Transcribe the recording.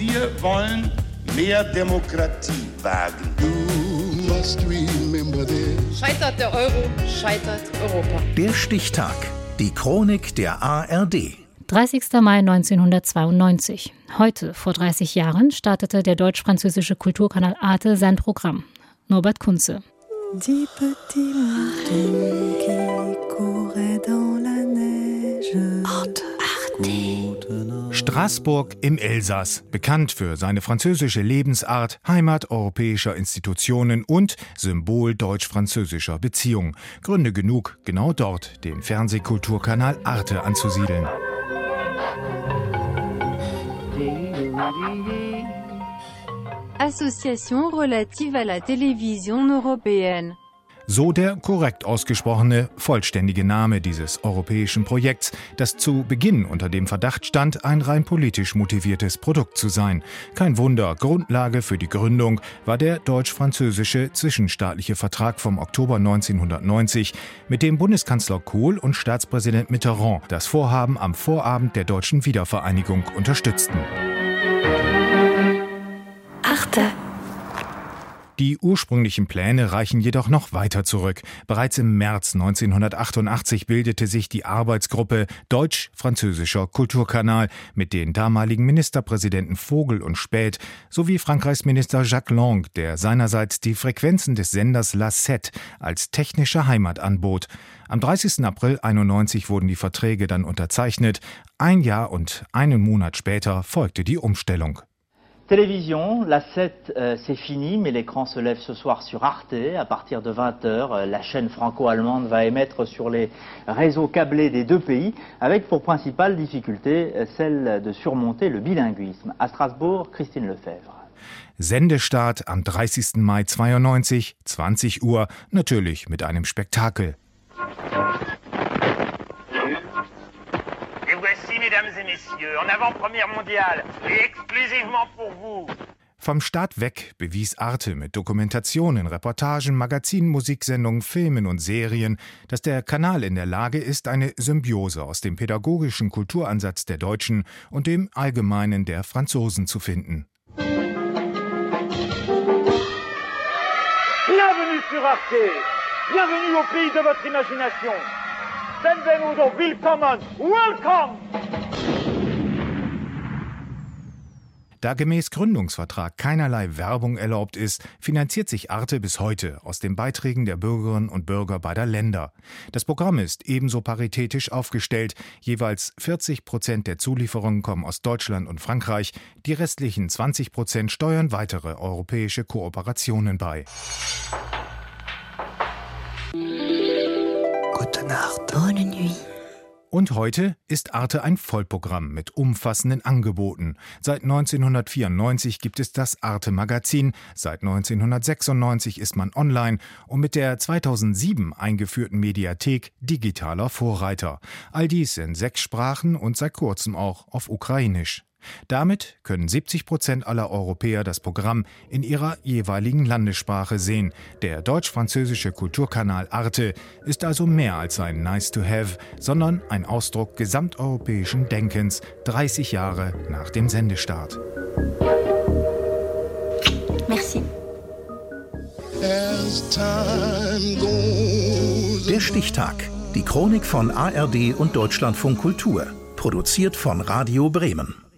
Wir wollen mehr Demokratie wagen. Scheitert der Euro, scheitert Europa. Der Stichtag. Die Chronik der ARD. 30. Mai 1992. Heute, vor 30 Jahren, startete der deutsch-französische Kulturkanal Arte sein Programm. Norbert Kunze. Die petits martins qui couraient dans la neige. Arte. Straßburg im Elsass, bekannt für seine französische Lebensart, Heimat europäischer Institutionen und Symbol deutsch-französischer Beziehungen. Gründe genug, genau dort den Fernsehkulturkanal Arte anzusiedeln. Association relative à la télévision européenne. So der korrekt ausgesprochene, vollständige Name dieses europäischen Projekts, das zu Beginn unter dem Verdacht stand, ein rein politisch motiviertes Produkt zu sein. Kein Wunder, Grundlage für die Gründung war der deutsch-französische zwischenstaatliche Vertrag vom Oktober 1990, mit dem Bundeskanzler Kohl und Staatspräsident Mitterrand das Vorhaben am Vorabend der deutschen Wiedervereinigung unterstützten. Achte. Die ursprünglichen Pläne reichen jedoch noch weiter zurück. Bereits im März 1988 bildete sich die Arbeitsgruppe Deutsch-Französischer Kulturkanal mit den damaligen Ministerpräsidenten Vogel und Späth sowie Frankreichs Minister Jacques Lang, der seinerseits die Frequenzen des Senders La 7 als technische Heimat anbot. Am 30. April 91 wurden die Verträge dann unterzeichnet. Ein Jahr und einen Monat später folgte die Umstellung. Télévision, la 7, euh, c'est fini, mais l'écran se lève ce soir sur Arte à partir de 20h. Euh, la chaîne franco-allemande va émettre sur les réseaux câblés des deux pays, avec pour principale difficulté euh, celle de surmonter le bilinguisme. À Strasbourg, Christine Lefebvre. Sendestart am 30. Mai 92, 20 Uhr, natürlich mit einem Spektakel. Mesdames et messieurs, en avant-première mondiale et exclusivement pour vous. Vom Start weg bewies Arte mit Dokumentationen, Reportagen, Magazinen, Musiksendungen, Filmen und Serien, dass der Kanal in der Lage ist, eine Symbiose aus dem pädagogischen Kulturansatz der Deutschen und dem allgemeinen der Franzosen zu finden. Bienvenue sur Arte. Bienvenue au pays de votre imagination. Benvenuto, willkommen, welcome! Da gemäß Gründungsvertrag keinerlei Werbung erlaubt ist, finanziert sich Arte bis heute aus den Beiträgen der Bürgerinnen und Bürger beider Länder. Das Programm ist ebenso paritätisch aufgestellt. Jeweils 40 Prozent der Zulieferungen kommen aus Deutschland und Frankreich. Die restlichen 20 Prozent steuern weitere europäische Kooperationen bei. Gute Nacht. Bonne nuit. Und heute ist Arte ein Vollprogramm mit umfassenden Angeboten. Seit 1994 gibt es das Arte Magazin, seit 1996 ist man online und mit der 2007 eingeführten Mediathek digitaler Vorreiter. All dies in sechs Sprachen und seit kurzem auch auf Ukrainisch. Damit können 70 Prozent aller Europäer das Programm in ihrer jeweiligen Landessprache sehen. Der deutsch-französische Kulturkanal Arte ist also mehr als ein Nice to Have, sondern ein Ausdruck gesamteuropäischen Denkens 30 Jahre nach dem Sendestart. Merci. Der Stichtag. Die Chronik von ARD und Deutschlandfunk Kultur. Produziert von Radio Bremen.